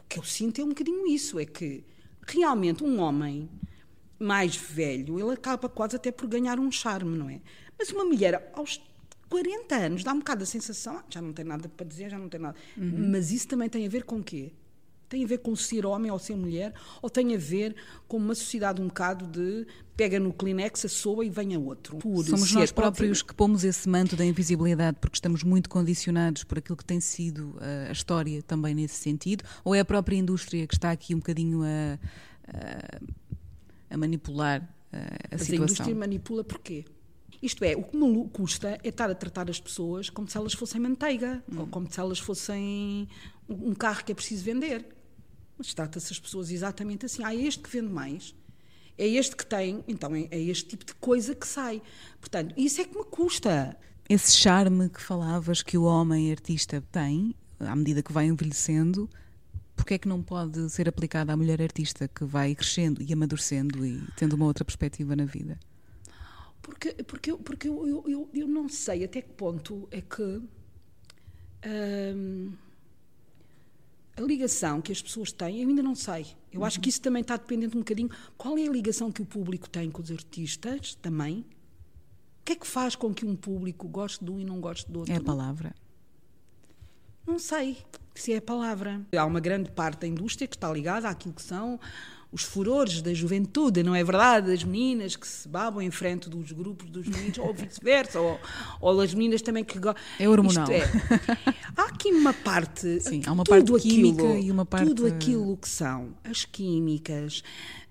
que eu sinto é um bocadinho isso: é que realmente um homem mais velho, ele acaba quase até por ganhar um charme, não é? Mas uma mulher aos 40 anos dá um bocado a sensação, ah, já não tem nada para dizer, já não tem nada. Uhum. Mas isso também tem a ver com o quê? Tem a ver com ser homem ou ser mulher? Ou tem a ver com uma sociedade um bocado de pega no Kleenex, assoa e venha outro? Por Somos nós próprios que pomos esse manto da invisibilidade porque estamos muito condicionados por aquilo que tem sido a, eh, a história também nesse sentido? Ou é a própria indústria que está aqui um bocadinho a, a a manipular uh, a Mas situação. a indústria manipula porquê? Isto é, o que me custa é estar a tratar as pessoas como se elas fossem manteiga, hum. ou como se elas fossem um carro que é preciso vender. Mas trata-se as pessoas exatamente assim. Ah, é este que vende mais. É este que tem, então é, é este tipo de coisa que sai. Portanto, isso é que me custa. Esse charme que falavas que o homem artista tem, à medida que vai envelhecendo, porque é que não pode ser aplicada à mulher artista que vai crescendo e amadurecendo e tendo uma outra perspectiva na vida? Porque, porque, porque eu, eu, eu, eu não sei até que ponto é que hum, a ligação que as pessoas têm, eu ainda não sei. Eu acho que isso também está dependente um bocadinho. Qual é a ligação que o público tem com os artistas também? O que é que faz com que um público goste de um e não goste do outro? É a palavra. Não sei se é a palavra. Há uma grande parte da indústria que está ligada àquilo que são os furores da juventude, não é verdade? As meninas que se babam em frente dos grupos dos meninos, ou vice-versa, ou, ou as meninas também que gostam. É hormonal. É. Há aqui uma parte. Sim, há uma parte química aquilo, e uma parte. Tudo aquilo que são as químicas,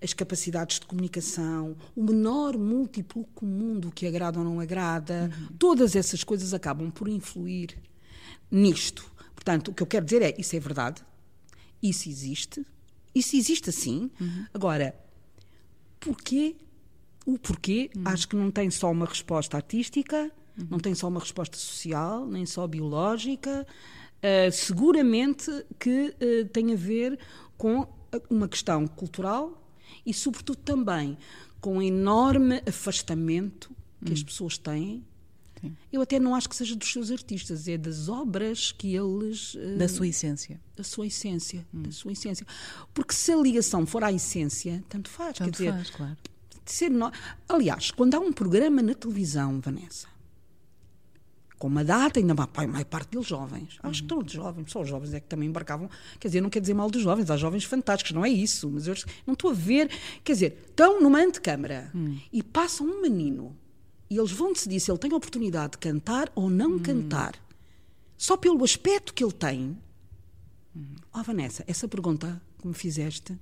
as capacidades de comunicação, o menor múltiplo comum do que agrada ou não agrada, uhum. todas essas coisas acabam por influir nisto. Portanto, o que eu quero dizer é: isso é verdade, isso existe, isso existe assim. Uhum. Agora, porquê? O porquê, uhum. acho que não tem só uma resposta artística, uhum. não tem só uma resposta social, nem só biológica. Uh, seguramente que uh, tem a ver com uma questão cultural e, sobretudo, também com o enorme afastamento que as hum. pessoas têm Sim. Eu até não acho que seja dos seus artistas, é das obras que eles. Uh, da sua essência. Da sua essência. Hum. Da sua essência. Porque se a ligação for à essência, tanto faz. Tanto quer faz, dizer, claro. Ser no... Aliás, quando há um programa na televisão, Vanessa, com uma data, ainda mais, mais parte deles jovens. Acho que todos jovens, só os jovens é que também embarcavam. Quer dizer, não quer dizer mal dos jovens, há jovens fantásticos, não é isso, mas eu não estou a ver. Quer dizer, estão numa antecâmara hum. e passam um menino e eles vão decidir se ele tem a oportunidade de cantar ou não hum. cantar, só pelo aspecto que ele tem. Hum. Oh, Vanessa, essa pergunta que me fizeste,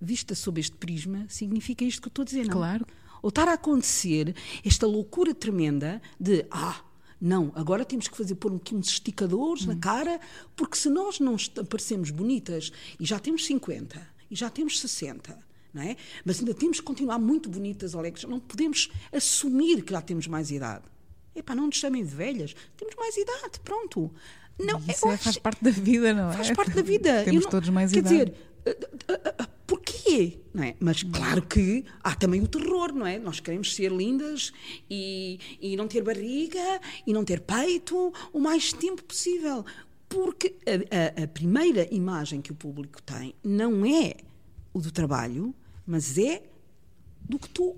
vista sob este prisma, significa isto que eu estou a dizer, não? Claro. Ou estar a acontecer esta loucura tremenda de, ah, não, agora temos que fazer pôr aqui uns esticadores hum. na cara, porque se nós não aparecemos bonitas e já temos 50 e já temos 60 não é? Mas ainda temos que continuar muito bonitas, alegres. Não podemos assumir que já temos mais idade. Epá, não nos chamem de velhas. Temos mais idade, pronto. Não, Isso é, faz parte da vida, não é? Faz parte da vida. temos não, todos mais quer idade. Quer dizer, eh, eh, eh, porquê? Não é? Mas claro que há também o terror, não é? Nós queremos ser lindas e, e não ter barriga e não ter peito o mais tempo possível. Porque a, a, a primeira imagem que o público tem não é o do trabalho, mas é do que tu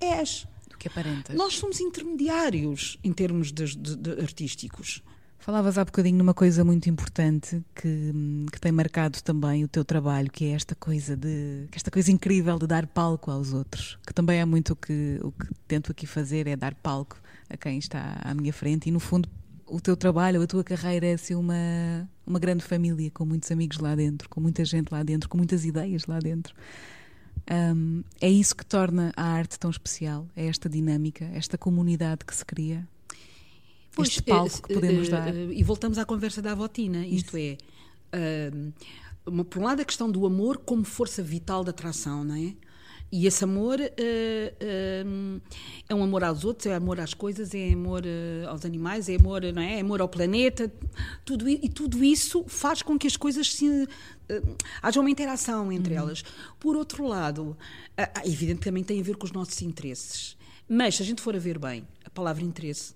és. Do que aparentas. Nós somos intermediários em termos de, de, de artísticos. Falavas há bocadinho numa coisa muito importante que, que tem marcado também o teu trabalho, que é esta coisa de esta coisa incrível de dar palco aos outros, que também é muito o que, o que tento aqui fazer, é dar palco a quem está à minha frente e no fundo o teu trabalho, a tua carreira é ser uma, uma grande família, com muitos amigos lá dentro, com muita gente lá dentro, com muitas ideias lá dentro. Um, é isso que torna a arte tão especial, é esta dinâmica, esta comunidade que se cria, pois, este palco que podemos uh, dar. Uh, e voltamos à conversa da avotina, isto isso. é, por um lado a questão do amor como força vital da atração, não é? E esse amor uh, uh, é um amor aos outros, é amor às coisas, é amor uh, aos animais, é amor, não é? é amor ao planeta. Tudo, e tudo isso faz com que as coisas se. haja uma interação entre uhum. elas. Por outro lado, é evidente que também tem a ver com os nossos interesses. Mas, se a gente for a ver bem, a palavra interesse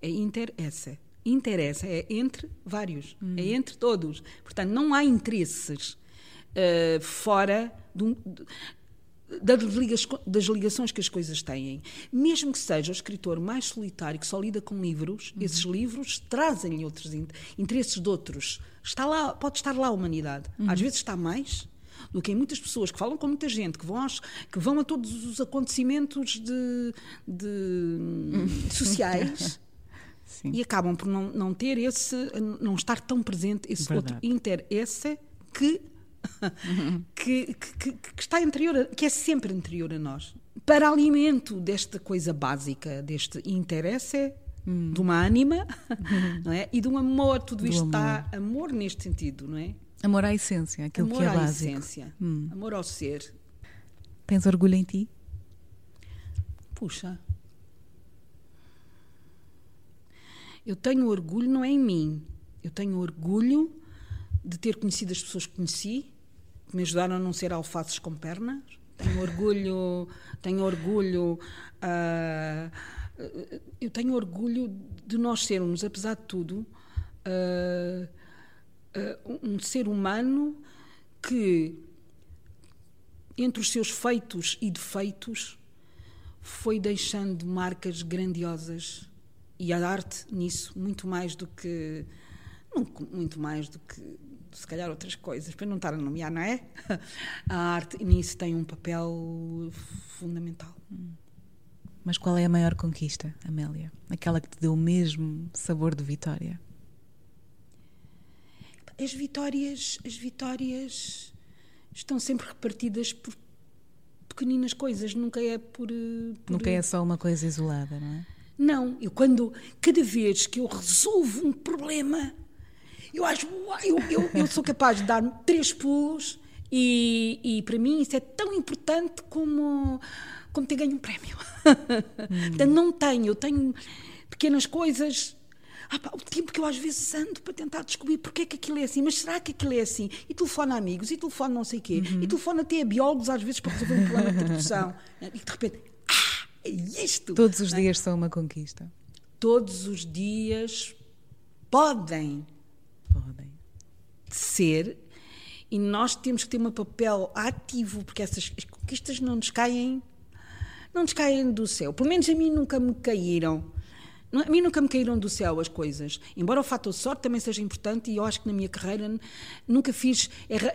é interessa. Interessa, é entre vários, uhum. é entre todos. Portanto, não há interesses fora de um, das ligações que as coisas têm. Mesmo que seja o escritor mais solitário, que só lida com livros, uhum. esses livros trazem-lhe outros interesses de outros. Está lá, pode estar lá a humanidade. Uhum. Às vezes está mais do que em muitas pessoas que falam com muita gente, que vão, aos, que vão a todos os acontecimentos de, de uhum. sociais. Sim. E acabam por não, não ter esse, não estar tão presente esse Verdade. outro interesse que que, que, que, está anterior, que é sempre anterior a nós. Para alimento desta coisa básica, deste interesse hum. de uma ânima, não é? E de um amor, tudo Do isto amor. está amor neste sentido, não é? Amor à essência, aquilo amor que é à básico. Essência, hum. Amor ao ser. Tens orgulho em ti? Puxa. Eu tenho orgulho não é em mim. Eu tenho orgulho de ter conhecido as pessoas que conheci, me ajudaram a não ser alfaces com pernas. Tenho orgulho, tenho orgulho, uh, eu tenho orgulho de nós sermos, apesar de tudo, uh, uh, um ser humano que, entre os seus feitos e defeitos, foi deixando marcas grandiosas e a arte nisso muito mais do que muito mais do que se calhar outras coisas, para não estar a nomear, não é? A arte nisso tem um papel fundamental. Mas qual é a maior conquista, Amélia? Aquela que te deu o mesmo sabor de vitória? As vitórias, as vitórias estão sempre repartidas por pequeninas coisas, nunca é por, por, Nunca é só uma coisa isolada, não é? Não, eu quando cada vez que eu resolvo um problema eu acho, eu, eu, eu sou capaz de dar três pulos e, e para mim isso é tão importante como, como ter ganho um prémio. Hum. Portanto, não tenho, eu tenho pequenas coisas. Ah, pá, o tempo que eu às vezes ando para tentar descobrir porque é que aquilo é assim, mas será que aquilo é assim? E telefone a amigos, e telefone não sei o quê, uhum. e telefone até a biólogos às vezes para resolver um problema de tradução. E de repente, ah, é isto! Todos os dias são uma conquista. Todos os dias podem podem ser. E nós temos que ter um papel ativo porque essas conquistas não nos caem não nos caem do céu. Pelo menos a mim nunca me caíram. A mim nunca me caíram do céu as coisas. Embora o fator sorte também seja importante e eu acho que na minha carreira nunca fiz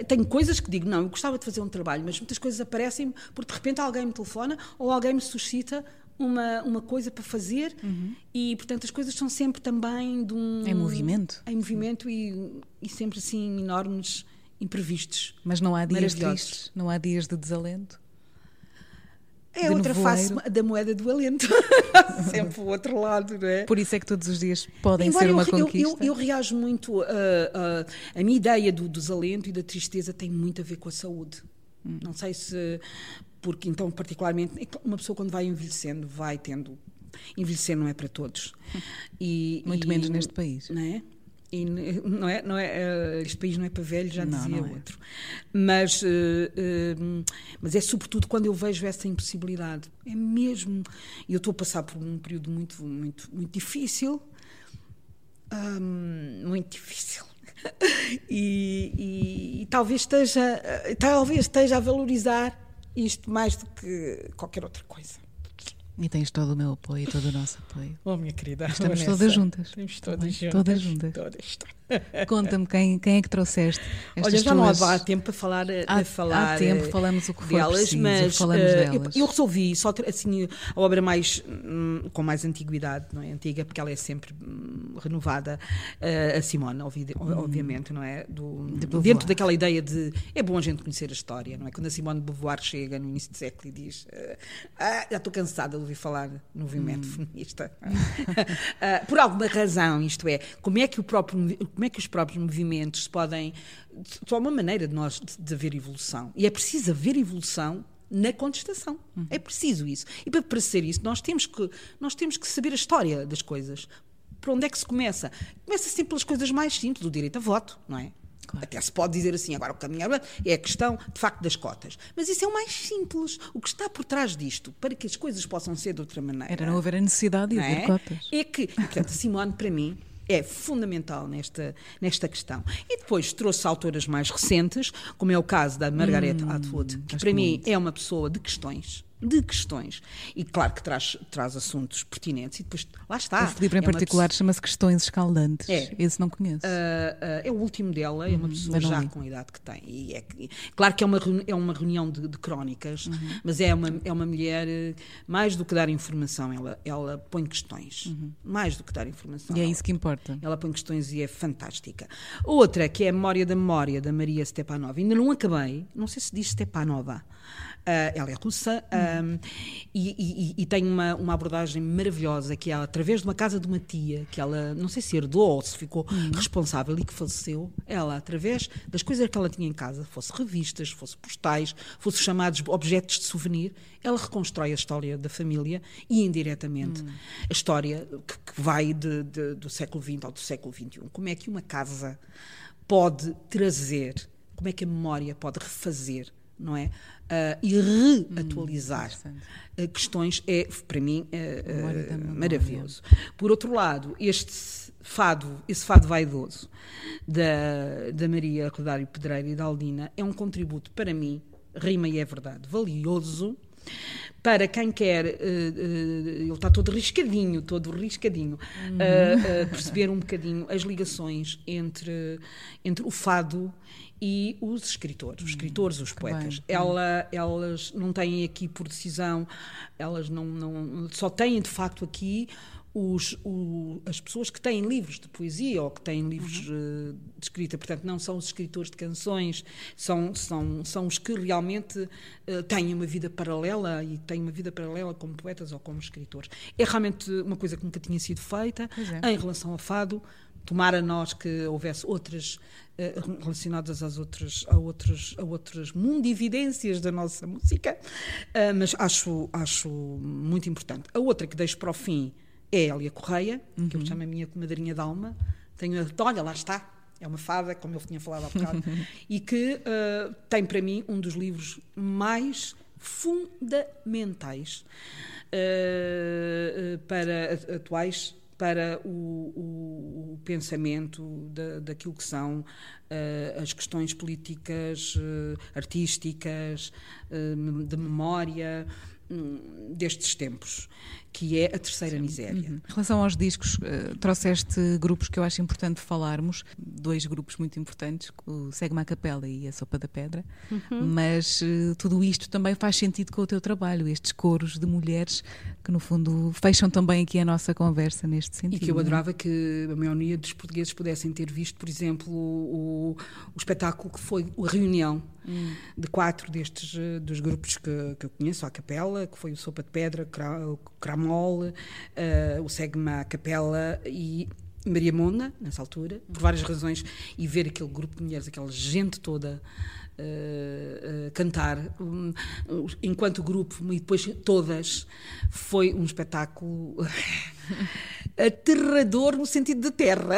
tenho coisas que digo não eu gostava de fazer um trabalho mas muitas coisas aparecem porque de repente alguém me telefona ou alguém me suscita uma, uma coisa para fazer uhum. e, portanto, as coisas são sempre também de um... Em movimento. Em movimento e, e sempre assim enormes imprevistos. Mas não há dias tristes? Não há dias de desalento? É de outra face da moeda do alento. Sempre o outro lado, não é? Por isso é que todos os dias podem Embora ser uma eu, conquista. Eu, eu, eu reajo muito. Uh, uh, a minha ideia do desalento e da tristeza tem muito a ver com a saúde. Hum. Não sei se porque então particularmente uma pessoa quando vai envelhecendo vai tendo envelhecer não é para todos e muito e, menos neste país não é e não é, não é, eh, este país não é para velhos, já não, dizia não é. outro. Mas, uh, uh, mas é sobretudo quando eu vejo essa impossibilidade. É mesmo. E eu estou a passar por um período muito, muito, muito difícil. Um, muito difícil. e, e, e, talvez esteja, talvez esteja a valorizar isto mais do que qualquer outra coisa. E tens todo o meu apoio e todo o nosso apoio. Oh, minha querida. Estamos Vanessa, todas juntas. Estamos todas juntas. Todas juntas. Todas. Conta-me quem, quem é que trouxeste Olha, já tuas... não há tempo para falar, há, falar há tempo, falamos o que for delas, preciso, mas falamos uh, delas. Eu, eu, resolvi só assim, a obra mais hum, com mais antiguidade, não é? Antiga, porque ela é sempre hum, renovada, a Simone, hum. obviamente, não é? Do, de dentro daquela ideia de é bom a gente conhecer a história, não é? Quando a Simone de Beauvoir chega no início do século e diz ah, já estou cansada ouvir falar no movimento hum. feminista. por alguma razão, isto é, como é que o próprio como é que os próprios movimentos movimentos podem. Só uma maneira de nós de, de haver evolução. E é preciso haver evolução na contestação. Uhum. É preciso isso. E para, para ser isso, nós temos, que, nós temos que saber a história das coisas. Por onde é que se começa? Começa sempre pelas coisas mais simples, do direito a voto, não é? Claro. Até se pode dizer assim, agora o caminho é a questão, de facto, das cotas. Mas isso é o mais simples. O que está por trás disto, para que as coisas possam ser de outra maneira. Era não haver a necessidade de haver é? cotas. É que, portanto, Simone, para mim, é fundamental nesta, nesta questão. E depois trouxe autoras mais recentes, como é o caso da Margaret hum, Atwood, que para mim muito. é uma pessoa de questões de questões. E claro que traz, traz assuntos pertinentes e depois lá está. Esse livro em é particular pessoa... chama-se Questões Escaldantes. É. Esse não conheço. Uh, uh, é o último dela, é uma uhum, pessoa já com a idade que tem. E é, claro que é uma, é uma reunião de, de crónicas, uhum. mas é uma, é uma mulher, eh, mais do que dar informação, ela, ela põe questões. Uhum. Mais do que dar informação. E é ela, isso que importa. Ela põe questões e é fantástica. Outra, que é a Memória da Memória, da Maria Stepanova. Ainda não acabei, não sei se diz Stepanova. Uh, ela é russa um, e, e, e, tem uma, uma abordagem maravilhosa que ela, através de uma casa de uma tia, que ela não sei se herdou ou se ficou uhum. responsável e que faleceu, ela, através das coisas que ela tinha em casa, fosse revistas, fosse postais, fosse chamados objetos de souvenir, ela reconstrói a história da família e indiretamente uhum. a história que, que vai de, de, do século XX ao do século XXI. Como é que uma casa pode trazer, como é que a memória pode refazer não é? Uh, e reatualizar. Hum, questões é, para mim, uh, maravilhoso. Por outro lado, este fado, esse fado vaidoso da, da Maria Rodário Pedreira e da Aldina é um contributo, para mim, rima e é verdade, valioso para quem quer, uh, uh, ele está todo riscadinho, todo riscadinho, uh, perceber um bocadinho as ligações entre, entre o fado e os escritores, os escritores, os poetas. Ela, elas não têm aqui por decisão, elas não, não só têm de facto aqui os, o, as pessoas que têm livros de poesia ou que têm livros uhum. uh, de escrita, portanto, não são os escritores de canções, são, são, são os que realmente uh, têm uma vida paralela e têm uma vida paralela como poetas ou como escritores. É realmente uma coisa que nunca tinha sido feita é. em relação ao fado. Tomara nós que houvesse outras eh, relacionadas às outras, a, outras, a outras mundividências da nossa música, uh, mas acho, acho muito importante. A outra que deixo para o fim é a Elia Correia, uhum. que eu uhum. chamo a minha madrinha de alma. Tenho a, olha, lá está, é uma fada, como eu tinha falado há bocado, e que uh, tem para mim um dos livros mais fundamentais uh, para atuais para o, o, o pensamento da, daquilo que são uh, as questões políticas, uh, artísticas, uh, de memória um, destes tempos que é a terceira Sim. miséria. Uhum. Em relação aos discos, uh, trouxeste grupos que eu acho importante falarmos, dois grupos muito importantes, o Segma Capela e a Sopa da Pedra, uhum. mas uh, tudo isto também faz sentido com o teu trabalho, estes coros de mulheres que no fundo fecham também aqui a nossa conversa neste sentido. E que eu é? adorava que a maioria dos portugueses pudessem ter visto, por exemplo, o, o espetáculo que foi a reunião hum. de quatro destes eh, dos grupos que, que eu conheço, a Capela, que foi o Sopa de Pedra, o Cram Mol, uh, o Segma Capela e Maria Mona, nessa altura, por várias razões, e ver aquele grupo de mulheres, aquela gente toda uh, uh, cantar, um, enquanto grupo, e depois todas, foi um espetáculo aterrador no sentido de terra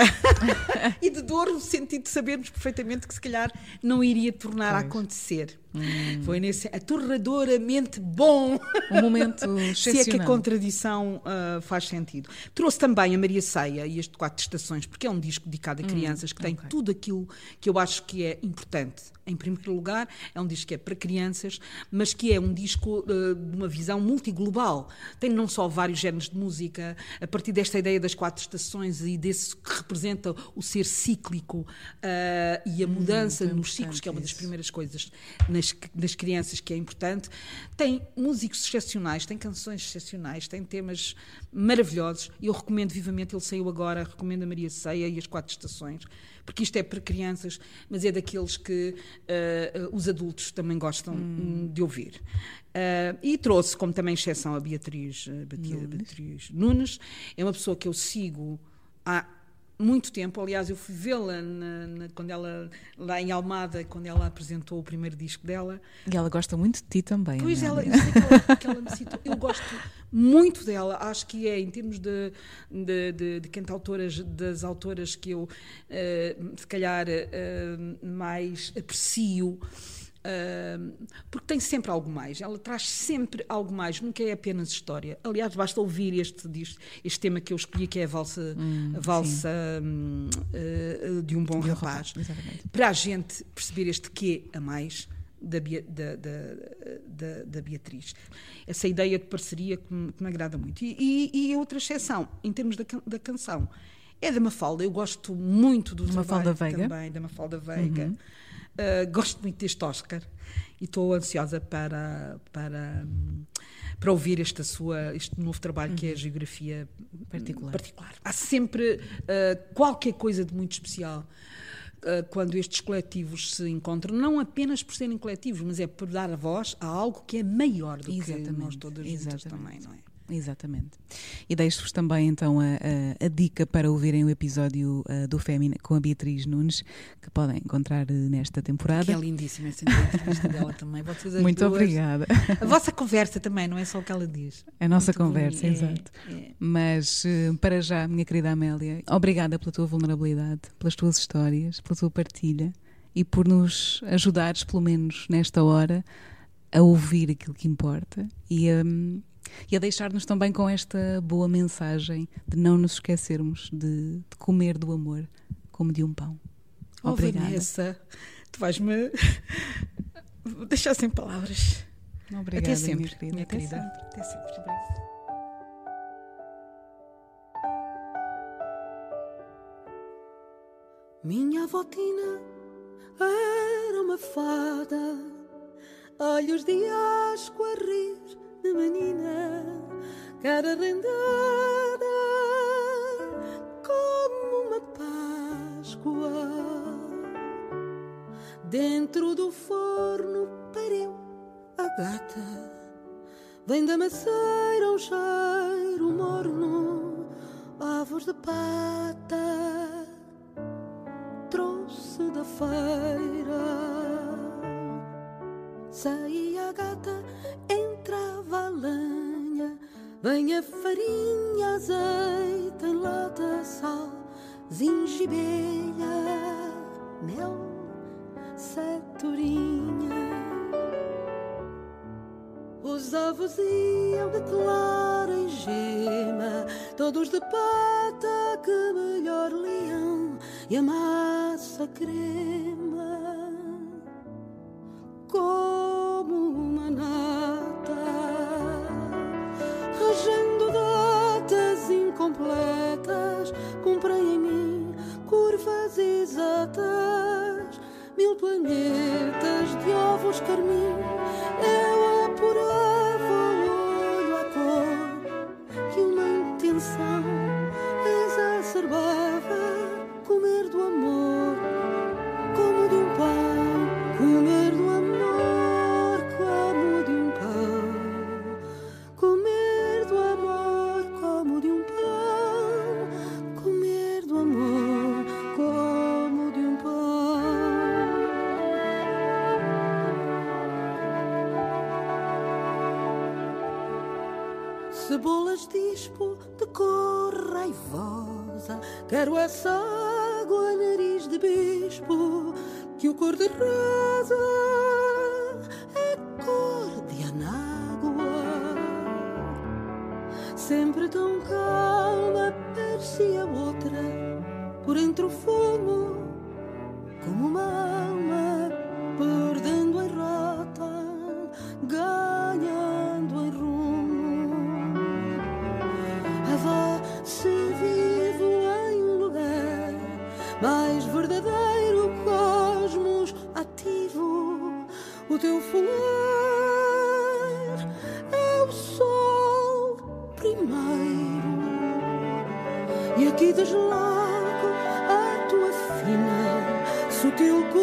e de dor no sentido de sabermos perfeitamente que se calhar não iria tornar pois. a acontecer. Hum. Foi nesse aterradoramente bom. Um momento Se é que a contradição uh, faz sentido. Trouxe também a Maria Ceia e este Quatro Estações, porque é um disco dedicado a hum, crianças hum, que tem okay. tudo aquilo que eu acho que é importante. Em primeiro lugar, é um disco que é para crianças, mas que é um disco uh, de uma visão multiglobal. Tem não só vários géneros de música, a partir desta ideia das quatro estações e desse que representa o ser cíclico uh, e a hum, mudança hum, nos ciclos, que é uma das primeiras coisas nas, nas crianças que é importante. Tem músicos excepcionais, tem canções excepcionais, tem temas maravilhosos. Eu recomendo vivamente, ele saiu agora, recomendo a Maria Ceia e as Quatro Estações, porque isto é para crianças, mas é daqueles que uh, os adultos também gostam hum. de ouvir. Uh, e trouxe como também exceção a Beatriz, Beatriz, Nunes. Beatriz Nunes. É uma pessoa que eu sigo há muito tempo. Aliás, eu fui vê-la quando ela lá em Almada, quando ela apresentou o primeiro disco dela. E ela gosta muito de ti também. Pois ela, eu sei que ela, que ela me citou. Eu gosto muito dela. Acho que é em termos de de, de, de cantautoras, das autoras que eu uh, se calhar uh, mais aprecio. Uh, porque tem sempre algo mais, ela traz sempre algo mais, nunca é apenas história. Aliás, basta ouvir este, este tema que eu escolhi, que é a valsa, hum, a valsa um, uh, de um bom de rapaz, rapaz para a gente perceber este quê a mais da, da, da, da, Beatriz. Essa ideia de parceria que me, que me agrada muito. E, e, e, outra exceção, em termos da, da canção, é da Mafalda. Eu gosto muito do Mafalda Veiga. também, da Mafalda Veiga. Uhum. Uh, gosto muito deste Oscar e estou ansiosa para, para, para ouvir esta sua, este novo trabalho uhum. que é a uhum. geografia particular. particular. Há sempre uh, qualquer coisa de muito especial uh, quando estes coletivos se encontram, não apenas por serem coletivos, mas é por dar a voz a algo que é maior do Exatamente. que nós todas juntas também, não é? Exatamente. E deixo-vos também então a, a, a, dica para ouvirem o episódio uh, do Fémina com a Beatriz Nunes, que podem encontrar uh, nesta temporada. Que é lindíssima essa entrevista dela também. Vocês Muito duas. obrigada. A vossa conversa também, não é só o que ela diz. A nossa Muito conversa, exato. É, é. Mas uh, para já, minha querida Amélia, obrigada pela tua vulnerabilidade, pelas tuas histórias, pela tua partilha e por nos ajudares, pelo menos nesta hora, a ouvir aquilo que importa e a. Um, e a deixar-nos também com esta boa mensagem de não nos esquecermos de, de comer do amor como de um pão. Oh, Obrigada. Vanessa, tu vais-me deixar sem palavras. Obrigada, Até sempre, minha querida. Minha querida. Até sempre. Até sempre. Minha votina era uma fada, olhos de asco a rir de menina, cara rendada como uma Páscoa. Dentro do forno pariu a gata, vem da maceira um cheiro morno, ovos de pata, trouxe da feira. Saía a gata entrava a lenha, vem a farinha, azeite lata, sal, zingibeira, mel, setorinha. Os ovos iam de clara e gema, todos de pata que melhor liam, e a massa crema. Planetas de ovos carmim. Quero essa água, nariz de bispo, que o cor de rosa é cor de anágua. Sempre tão calma, parecia outra, por entre o fumo, como uma mais verdadeiro, cosmos ativo, o teu fular é o sol primeiro, e aqui desloco a tua fina, sutil coragem,